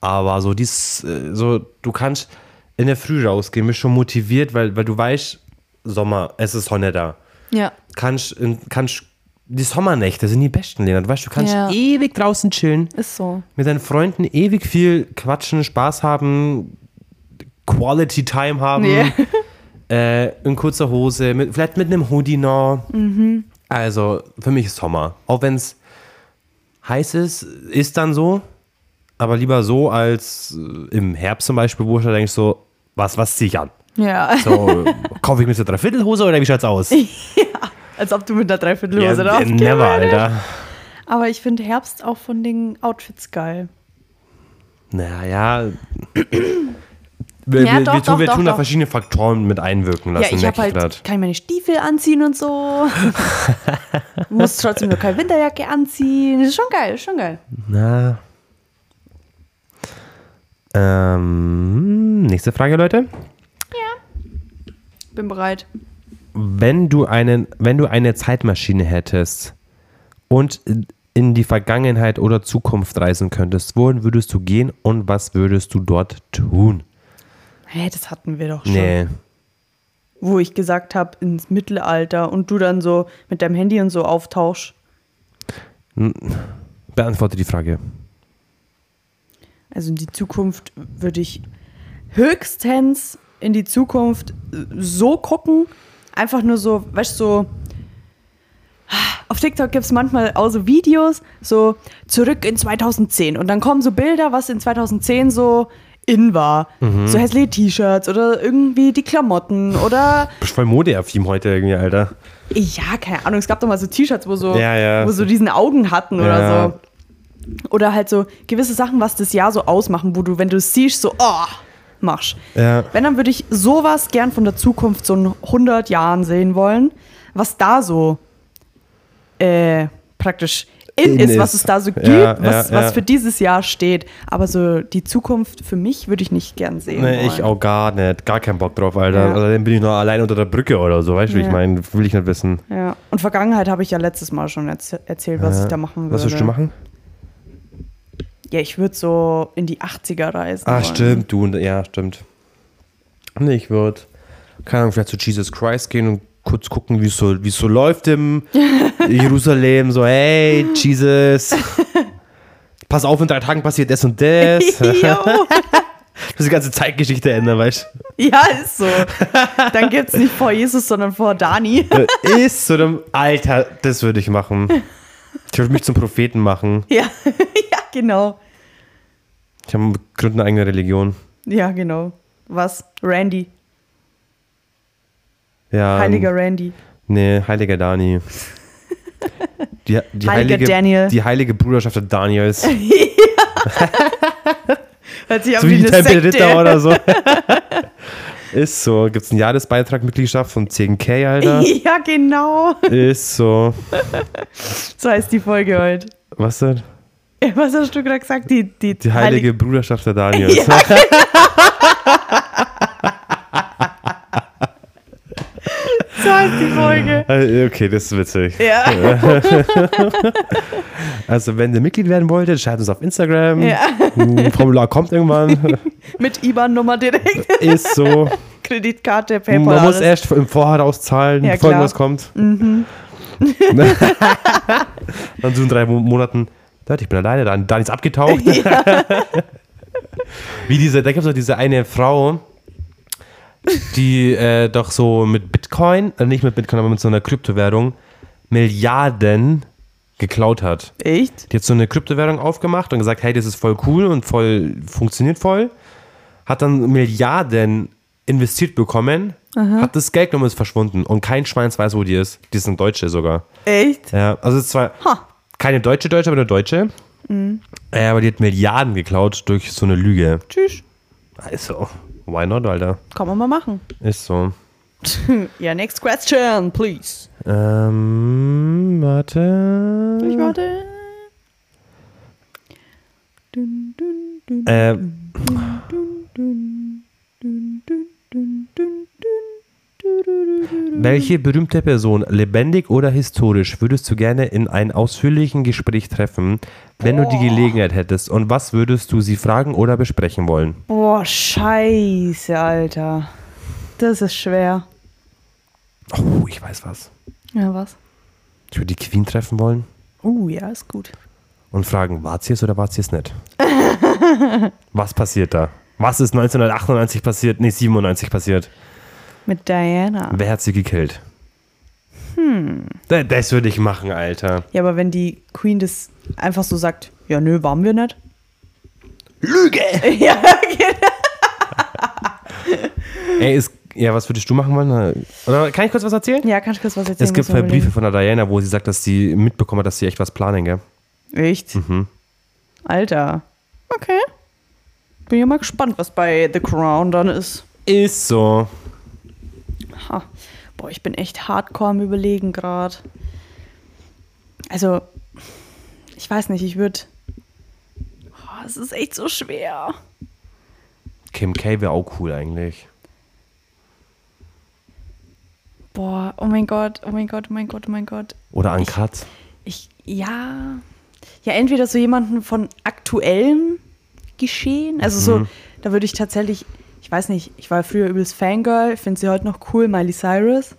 aber so dies, äh, so, du kannst in der Früh rausgehen, bist schon motiviert, weil, weil du weißt, Sommer, es ist Sonne da. ja. Kannst, kannst, die Sommernächte sind die besten, Lena. Du weißt, du kannst Ja. ewig draußen chillen, Ist so. mit deinen Freunden ewig viel quatschen, Spaß haben, Quality Time haben. Nee. <laughs> Äh, in kurzer Hose, mit, vielleicht mit einem Hoodie noch. Mhm. Also für mich ist Sommer. Auch wenn es heiß ist, ist dann so. Aber lieber so als äh, im Herbst zum Beispiel, wo ich dann denke so, was, was ziehe ich an? Ja. So, kaufe ich mir so eine Dreiviertelhose oder wie schaut's aus? <laughs> Als ob du mit einer Dreiviertelhose Ja, rausgehen never. Alter. Aber ich finde Herbst auch von den Outfits geil. Naja. Wir, Ja, doch, wir, tun, doch, wir doch, tun da verschiedene Faktoren mit einwirken lassen, ja, ich habe halt, grad. kann ich meine Stiefel anziehen und so. <laughs> Muss trotzdem nur keine Winterjacke anziehen. Das ist schon geil, ist schon geil. Na. Ähm, nächste Frage, Leute. Bin bereit. Wenn du, einen, wenn du eine Zeitmaschine hättest und in die Vergangenheit oder Zukunft reisen könntest, wohin würdest du gehen und was würdest du dort tun? Hä, das hatten wir doch schon. Nee. Wo ich gesagt habe, ins Mittelalter und du dann so mit deinem Handy und so auftauschst. Beantworte die Frage. Also in die Zukunft würde ich höchstens in die Zukunft so gucken, einfach nur so, weißt du, so. Auf TikTok gibt es manchmal auch so Videos, so zurück in 2010. Und dann kommen so Bilder, was in 2010 so in war. So hässliche T-Shirts oder irgendwie die Klamotten oder Bist voll modeaffin heute irgendwie, Alter. ja, keine Ahnung, es gab doch mal so T-Shirts, wo so, Ja, ja. wo so diesen Augen hatten Ja. oder so. Oder halt so gewisse Sachen, was das Jahr so ausmachen, wo du, wenn du es siehst, so, oh, machst. Ja. Wenn, dann würde ich sowas gern von der Zukunft so in 100 Jahren sehen wollen, was da so äh, praktisch in, In ist, was es da so gibt, Ja, was, ja, was für dieses Jahr steht. Aber so die Zukunft für mich würde ich nicht gern sehen Nee, wollen. ich auch gar nicht. Gar keinen Bock drauf, Alter. Also dann bin ich noch allein unter der Brücke oder so, weißt du, wie ich meine? Will ich nicht wissen. Ja. Und Vergangenheit habe ich ja letztes Mal schon erz erzählt, was ich da machen würde. Was würdest du machen? Ja, ich würde so in die 80er reisen. Ah, wollen. stimmt, du, und- ja, stimmt. Nee, ich würde, keine Ahnung, vielleicht zu Jesus Christ gehen und kurz gucken, wie es so, es so läuft im <laughs> Jerusalem. So, hey, Jesus, pass auf, in drei Tagen passiert das und das. <laughs> Jo. <laughs> Das die ganze Zeitgeschichte ändern, weißt Ja, ist so. Dann gibt es nicht vor Jesus, sondern vor Dani. du? Ist so einem Alter, das würde ich machen. Ich würde mich zum Propheten machen. ja. ja, genau. Ich habe gründe eine eigene Religion. Ja, genau. Was? Randy. Ja, Heiliger Randy. Nee, heiliger Dani. <laughs> Die, die, Heiliger heilige, Daniel. die heilige Bruderschaft der Daniels. <laughs> Hört sich so wie die eine Tempelritter Sekte. oder so. <laughs> Ist so. Gibt es einen Jahresbeitrag, Mitgliedschaft von 10k, Alter? Ja, genau. Ist so. So heißt die Folge heute. Was denn? Was hast du gerade gesagt? Die, die, Die heilige Bruderschaft der Daniels. Ja. So heißt die Folge. Äh, Okay, das ist witzig. Ja. <laughs> Also, wenn ihr Mitglied werden wolltet, schreibt uns auf Instagram. ja. Ein Formular kommt irgendwann. <laughs> Mit IBAN-Nummer direkt. Ist so. Kreditkarte, PayPal. Man muss alles. erst im Voraus zahlen, Ja, bevor. Mhm. irgendwas kommt. <laughs> Dann so in drei Mo- Monaten, Leute, ich bin alleine, dann, dann ist abgetaucht. Wie diese, da gibt es doch diese eine Frau, die äh, doch so mit Bitcoin, äh, nicht mit Bitcoin, aber mit so einer Kryptowährung Milliarden geklaut hat. Echt? Die hat so eine Kryptowährung aufgemacht und gesagt, hey, das ist voll cool und voll funktioniert voll. Hat dann Milliarden investiert bekommen, hat das Geld genommen und ist verschwunden. Und kein Schweins weiß, wo die ist. Die sind Deutsche sogar. Echt? Ja, also es ist zwar Ha. keine deutsche Deutsche, aber eine Deutsche. Äh, aber die hat Milliarden geklaut durch so eine Lüge. Tschüss. Also, why not, Alter? Kann man mal machen. Ist so. Ja, next question, please. Ähm, warte. Ich warte. Dun, dun, dun, Äh, dun, dun, dun, dun, dun, dun, dun, dun, dun, dun, dun. Welche berühmte Person, lebendig oder historisch, würdest du gerne in einem ausführlichen Gespräch treffen, wenn du die Gelegenheit hättest? Und was würdest du sie fragen oder besprechen wollen? Boah, scheiße, Alter. Das ist schwer. Oh, ich weiß was. Ja, was? Ich würde die Queen treffen wollen Uh, ja, ist gut. und fragen, war sie es oder war sie es nicht? <laughs> was passiert da? Was ist 1998 passiert? Nee, 97 passiert. Mit Diana. Wer hat sie gekillt? Hm. Das, würde ich machen, Alter. Ja, aber wenn die Queen das einfach so sagt, ja, nö, waren wir nicht. Lüge! <laughs> ja, genau. Ey, ist, ja, was würdest du machen wollen? Oder kann ich kurz was erzählen? Ja, kannst du kurz was erzählen? Es gibt zwei Briefe von der Diana, wo sie sagt, dass sie mitbekommen hat, dass sie echt was planen, gell? Echt? Mhm. Alter. Okay. Bin ja mal gespannt, was bei The Crown dann ist. Ist so. Ha. Boah, ich bin echt hardcore am Überlegen gerade. Also, ich weiß nicht, ich würde. Oh, es ist echt so schwer. Kim K wäre auch cool eigentlich. Boah, oh mein Gott, oh mein Gott, oh mein Gott, oh mein Gott. Oder Uncut. Ich, ja. Ja, entweder so jemanden von aktuellem Geschehen. Also so, da würde ich tatsächlich, ich weiß nicht, ich war früher übelst Fangirl, finde sie heute noch cool, Miley Cyrus.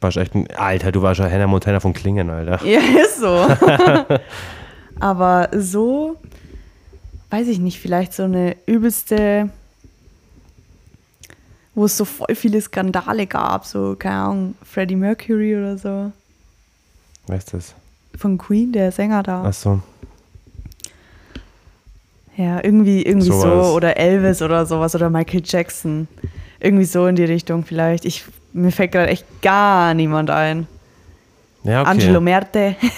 Warst echt ein. Alter, du warst ja Hannah Montana von Klingen, Alter. Ja, ist so. <laughs> Aber so, weiß ich nicht, vielleicht so eine übelste, wo es so voll viele Skandale gab, so, keine Ahnung, Freddie Mercury oder so. Weißt du das? Von Queen, der Sänger da. Achso. Ja, irgendwie, irgendwie so. Sowas. Oder Elvis oder sowas oder Michael Jackson. Irgendwie so in die Richtung vielleicht. Ich, mir fällt gerade echt gar niemand ein. Ja, okay. Angelo Merte. <laughs>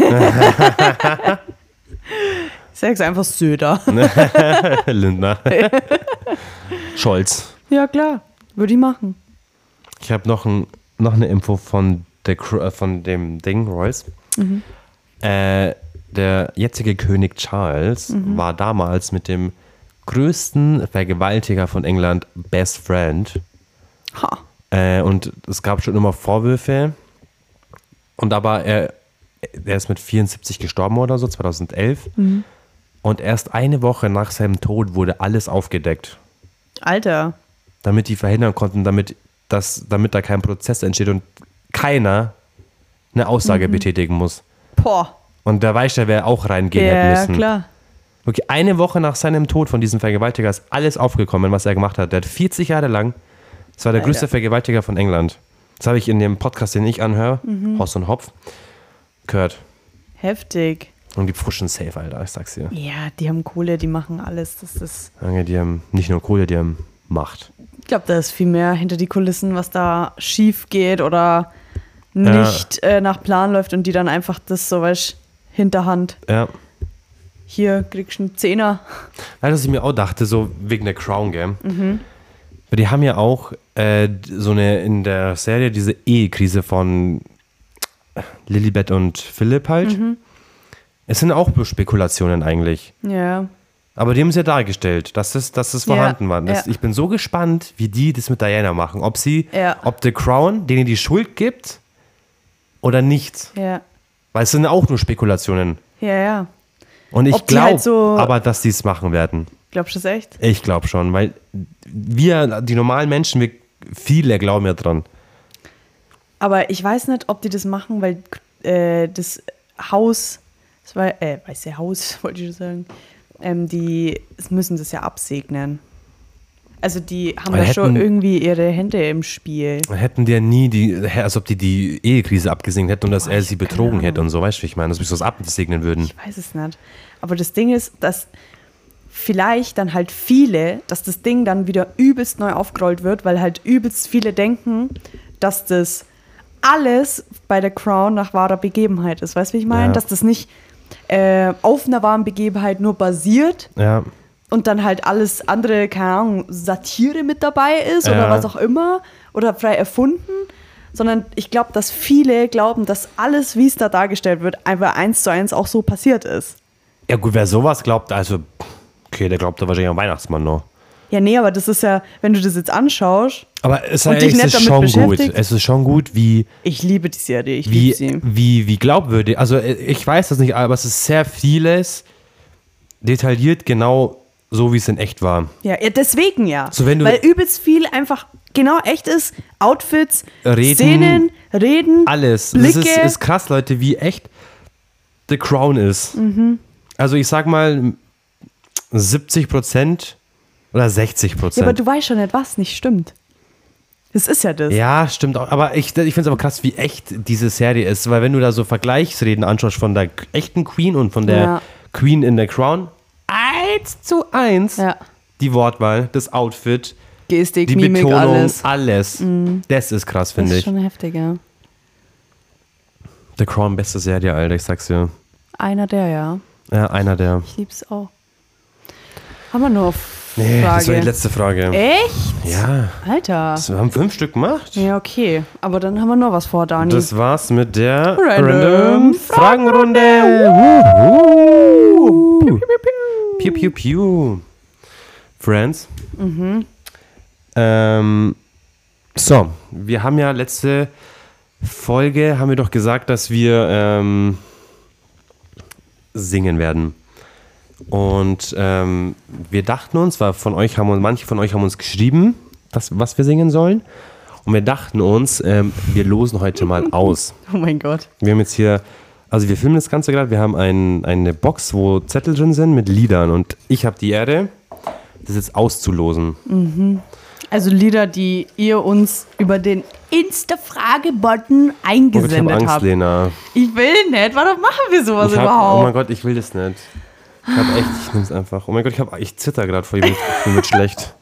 ich sag's einfach Söder. <laughs> Lindner. <laughs> Scholz. Ja, klar. Würde ich machen. Ich habe noch, ein, noch eine Info von, der, äh, von dem Ding, Royce. Äh, der jetzige König Charles war damals mit dem größten Vergewaltiger von England Best Friend. Ha. Äh, und es gab schon immer Vorwürfe. Und aber er, er ist mit 74 gestorben oder so, 2011. Und erst eine Woche nach seinem Tod wurde alles aufgedeckt, Alter. damit die verhindern konnten, damit, das, damit da kein Prozess entsteht und keiner eine Aussage betätigen muss. Boah. Und der weiß ja, wer auch reingehen Ja, hätte ja, müssen. klar. Wirklich eine Woche nach seinem Tod von diesem Vergewaltiger ist alles aufgekommen, was er gemacht hat. Der hat 40 Jahre lang, das war der Alter. größte Vergewaltiger von England. Das habe ich in dem Podcast, den ich anhöre, Mhm. Hoss und Hopf, gehört. Heftig. Und die pfuschen safe, Alter, ich sag's dir. Ja, die haben Kohle, die machen alles. Das ist. Junge, Die haben nicht nur Kohle, die haben Macht. Ich glaube, da ist viel mehr hinter die Kulissen, was da schief geht oder nicht äh, nach Plan läuft und die dann einfach das so, weißt Hinterhand. Ja. Hier kriegst du einen Zehner. Weißt du, was ich mir auch dachte, so wegen der Crown, gell? Mhm. Weil die haben ja auch äh, so eine in der Serie diese Ehekrise von Lilibet und Philipp halt. Mhm. Es sind auch bloß Spekulationen eigentlich. Ja. Aber die haben es ja dargestellt, dass es, dass Ja, vorhanden war. Das, ja. Ich bin so gespannt, wie die das mit Diana machen. Ob sie, Ja. ob The Crown denen die Schuld gibt oder nicht. Ja. Weil es sind auch nur Spekulationen. Ja, ja. Und ich die glaube halt so- aber, dass sie es machen werden. Glaubst du das echt? Ich glaube schon, weil wir, die normalen Menschen, wir, viele glauben ja dran. Aber ich weiß nicht, ob die das machen, weil äh, das Haus, das war, äh, weiße Haus, <laughs> wollte ich schon sagen, ähm, die müssen das ja absegnen. Also die haben ja schon irgendwie ihre Hände im Spiel. Hätten die ja nie die, als ob die die Ehekrise abgesegnet hätten und dass Boah, er sie betrogen hätte und so, weißt du, wie ich meine, dass wir so absegnen würden. Ich weiß es nicht. Aber das Ding ist, dass vielleicht dann halt viele, dass das Ding dann wieder übelst neu aufgerollt wird, weil halt übelst viele denken, dass das alles bei der Crown nach wahrer Begebenheit ist. Weißt du, wie ich meine? Ja. Dass das nicht äh, auf einer wahren Begebenheit nur basiert Ja, und dann halt alles andere, keine Ahnung, Satire mit dabei ist Ja. oder was auch immer oder frei erfunden. Sondern ich glaube, dass viele glauben, dass alles, wie es da dargestellt wird, einfach eins zu eins auch so passiert ist. ja gut, wer sowas glaubt, also, okay, der glaubt da wahrscheinlich am Weihnachtsmann noch. Ja, nee, aber das ist ja, wenn du das jetzt anschaust, Aber es, Und es dich nicht ist schon gut. Es ist schon gut, wie, ich liebe die Serie, ich wie, liebe sie. wie, wie glaubwürdig. Also äh, ich weiß das nicht, aber es ist sehr vieles detailliert genau so, wie es in echt war. Ja, ja deswegen ja. So, Weil übelst viel einfach genau echt ist. Outfits, Reden, Szenen, Reden, Alles. Blicke. Das ist, ist krass, Leute, wie echt The Crown ist. Mhm. Also ich sag mal 70 Prozent oder 60 ja, aber Prozent. du weißt schon nicht, was nicht stimmt. Das ist ja das. Ja, stimmt auch. Aber ich, ich finde es aber krass, wie echt diese Serie ist. Weil wenn du da so Vergleichsreden anschaust von der echten Queen und von der Ja. Queen in The Crown, eins zu eins Ja. die Wortwahl, das Outfit, Gestik, die Mimik, Betonung, alles. alles. Das ist krass, Das finde ist ich. schon heftig, ja. The Crown, beste Serie, Alter, ich sag's dir. Einer der, ja. Ja, einer der. Ich lieb's auch. Haben wir noch eine Nee, Frage? das war die letzte Frage. Echt? Ja, Alter. das- wir haben fünf Stück gemacht. Ja, okay. Aber dann haben wir noch was vor, Dani. Das war's mit der Random Random Fragenrunde. Wuhu. Piu, piu, piu. Friends. Ähm, so, wir haben ja letzte Folge, haben wir doch gesagt, dass wir ähm, singen werden. Und ähm, wir dachten uns, weil von euch haben uns, manche von euch haben uns geschrieben, dass, was wir singen sollen. Und wir dachten uns, ähm, wir losen heute mal aus. oh mein Gott. Wir haben jetzt hier, also wir filmen das Ganze gerade, wir haben ein, eine Box, wo Zettel drin sind mit Liedern. Und ich habe die Ehre, das jetzt auszulosen. Also Lieder, die ihr uns über den Insta-Frage-Button Oh Gott, ich eingesendet Angst, habt. Lena. Ich will nicht. Warum machen wir sowas Ich hab, oh überhaupt? mein Gott, ich will das nicht. Ich habe echt, ich nehme es einfach. Oh mein Gott, ich, hab, ich zitter gerade vor ihm, mir wird schlecht.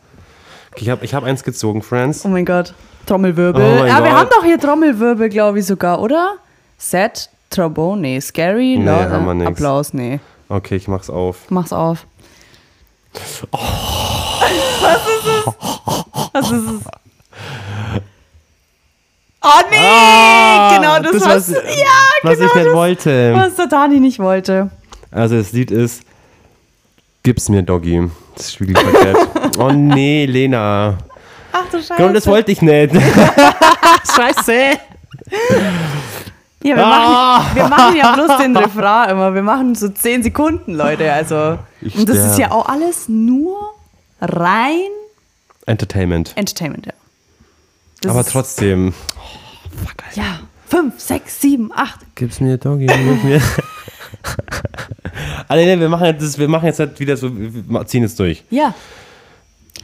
Okay, ich habe ich hab eins gezogen, Friends. Oh mein Gott. Trommelwirbel. Oh mein ja, wir Gott. haben doch hier Trommelwirbel, glaube ich sogar, oder? Set, Trombone, nee. Scary, Nee, haben wir äh, nix. Applaus, nee. Okay, ich mach's auf. Mach's auf. Oh. Was ist es? Was ist es? Oh nee! genau das, was, was, ja, was genau ich nicht das, wollte. was der Dani nicht wollte. Also das Lied ist Gib's mir Doggy. Das Spiegel verkehrt. <laughs> oh nee, Lena. Ach du Scheiße. Komm, das wollte ich nicht. <laughs> Scheiße. <laughs> Ja, wir, Ah. machen, wir machen ja bloß den <laughs> Refrain immer. Wir machen so 10 Sekunden, Leute. Also. Ich Und das ist sterb. ja auch alles nur rein Entertainment. Entertainment, ja. Das Aber ist- trotzdem. Ja. 5, 6, 7, 8. Gib's mir Doggy, gib mir. <laughs> Alle, nee, wir machen jetzt, wir machen jetzt halt wieder so, wir ziehen es durch. Ja.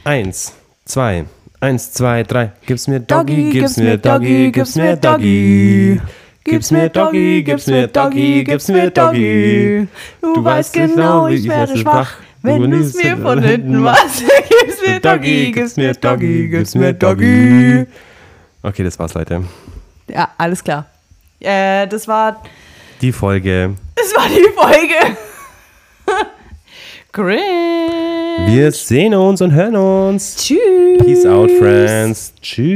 Eins, zwei, eins, zwei, drei. Gib's mir Doggy, Doggy, gib's mir Doggy, gib's mir Doggy. Gib's mir Doggy, gib's mir Doggy, gib's mir Doggy. Du weißt genau, ich werde schwach, Wenn du es mir von hinten machst, <laughs> gib's mir Doggy, gib's mir Doggy, gib's mir Doggy. Okay, das war's, Leute. Ja, alles klar. Äh, das war, Die Folge. das war die Folge. <laughs> Cringe. Wir sehen uns und hören uns. Tschüss. Peace out, friends. Tschüss.